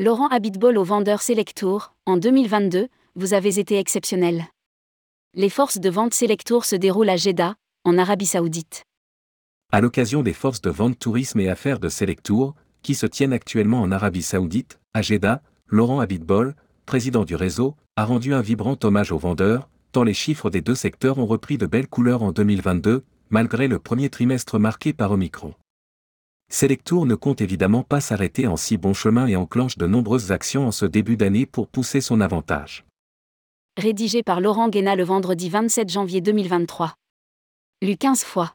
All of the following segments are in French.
Laurent Habitbol au vendeur Selectour, en 2022, vous avez été exceptionnel. Les forces de vente Selectour se déroulent à Jeddah, en Arabie Saoudite. À l'occasion des forces de vente tourisme et affaires de Selectour, qui se tiennent actuellement en Arabie Saoudite, à Jeddah, Laurent Habitbol, président du réseau, a rendu un vibrant hommage aux vendeurs, tant les chiffres des deux secteurs ont repris de belles couleurs en 2022, malgré le premier trimestre marqué par Omicron. Selectour ne compte évidemment pas s'arrêter en si bon chemin et enclenche de nombreuses actions en ce début d'année pour pousser son avantage. Rédigé par Laurent Guéna le vendredi 27 janvier 2023. Lu 15 fois.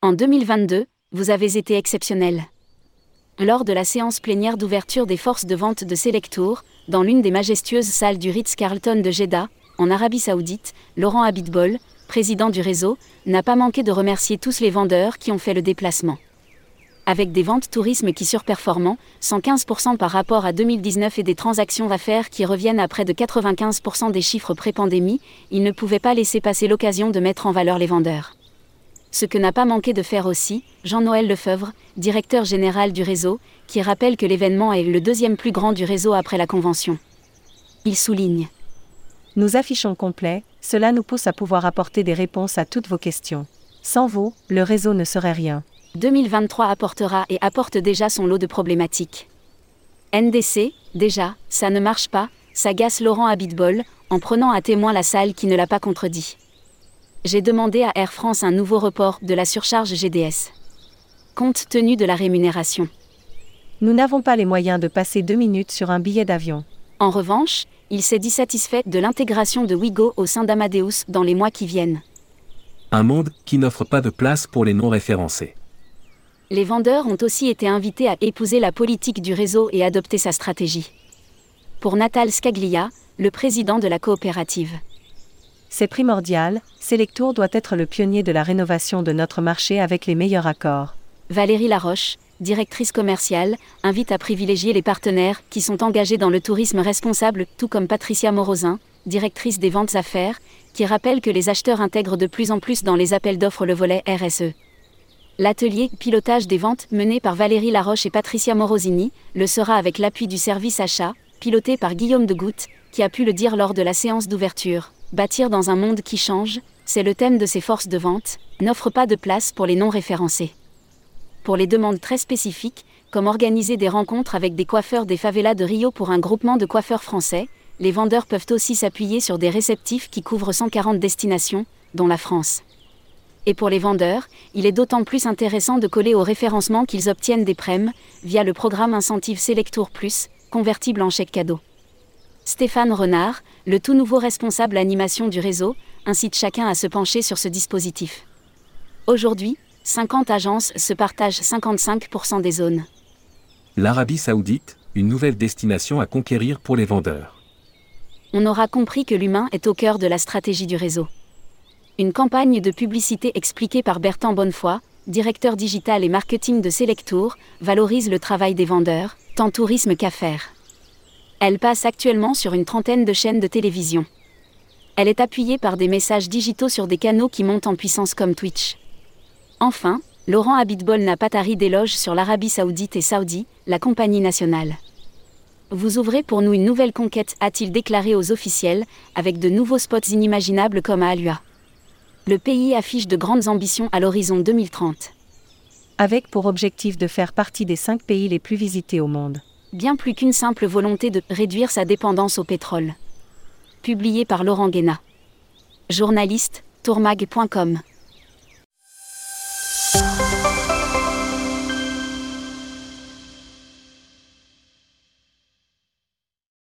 En 2022, vous avez été exceptionnel. Lors de la séance plénière d'ouverture des forces de vente de Selectour, dans l'une des majestueuses salles du Ritz-Carlton de Jeddah, en Arabie Saoudite, Laurent Habitbol, président du réseau, n'a pas manqué de remercier tous les vendeurs qui ont fait le déplacement. Avec des ventes tourisme qui surperformant, 115% par rapport à 2019 et des transactions d'affaires qui reviennent à près de 95% des chiffres pré-pandémie, il ne pouvait pas laisser passer l'occasion de mettre en valeur les vendeurs. Ce que n'a pas manqué de faire aussi, Jean-Noël Lefebvre, directeur général du réseau, qui rappelle que l'événement est le deuxième plus grand du réseau après la convention. Il souligne. Nous affichons complet, cela nous pousse à pouvoir apporter des réponses à toutes vos questions. Sans vous, le réseau ne serait rien. 2023 apportera et apporte déjà son lot de problématiques. NDC, déjà, ça ne marche pas, s'agace Laurent Habitbol, en prenant à témoin la salle qui ne l'a pas contredit. J'ai demandé à Air France un nouveau report de la surcharge GDS. Compte tenu de la rémunération. Nous n'avons pas les moyens de passer deux minutes sur un billet d'avion. En revanche, il s'est dit satisfait de l'intégration de Wigo au sein d'Amadeus dans les mois qui viennent. Un monde qui n'offre pas de place pour les non référencés. Les vendeurs ont aussi été invités à épouser la politique du réseau et adopter sa stratégie. Pour Natal Scaglia, le président de la coopérative. C'est primordial, Selectour doit être le pionnier de la rénovation de notre marché avec les meilleurs accords. Valérie Laroche, directrice commerciale, invite à privilégier les partenaires qui sont engagés dans le tourisme responsable, tout comme Patricia Morozin, directrice des ventes affaires, qui rappelle que les acheteurs intègrent de plus en plus dans les appels d'offres le volet RSE. L'atelier pilotage des ventes mené par Valérie Laroche et Patricia Morosini le sera avec l'appui du service achat, piloté par Guillaume de Goutte, qui a pu le dire lors de la séance d'ouverture. Bâtir dans un monde qui change, c'est le thème de ces forces de vente, n'offre pas de place pour les non référencés. Pour les demandes très spécifiques, comme organiser des rencontres avec des coiffeurs des favelas de Rio pour un groupement de coiffeurs français, les vendeurs peuvent aussi s'appuyer sur des réceptifs qui couvrent 140 destinations, dont la France. Et pour les vendeurs, il est d'autant plus intéressant de coller au référencement qu'ils obtiennent des prêmes via le programme Incentive Selectour Plus, convertible en chèque cadeau. Stéphane Renard, le tout nouveau responsable animation du réseau, incite chacun à se pencher sur ce dispositif. Aujourd'hui, 50 agences se partagent 55% des zones. L'Arabie saoudite, une nouvelle destination à conquérir pour les vendeurs. On aura compris que l'humain est au cœur de la stratégie du réseau. Une campagne de publicité expliquée par Bertrand Bonnefoy, directeur digital et marketing de Selectour, valorise le travail des vendeurs, tant tourisme qu'affaires. Elle passe actuellement sur une trentaine de chaînes de télévision. Elle est appuyée par des messages digitaux sur des canaux qui montent en puissance comme Twitch. Enfin, Laurent Habitbol n'a pas tari d'éloges sur l'Arabie Saoudite et Saudi, la compagnie nationale. Vous ouvrez pour nous une nouvelle conquête, a-t-il déclaré aux officiels, avec de nouveaux spots inimaginables comme à Alua. Le pays affiche de grandes ambitions à l'horizon 2030. Avec pour objectif de faire partie des cinq pays les plus visités au monde bien plus qu'une simple volonté de réduire sa dépendance au pétrole. Publié par Laurent Guéna. Journaliste, tourmag.com.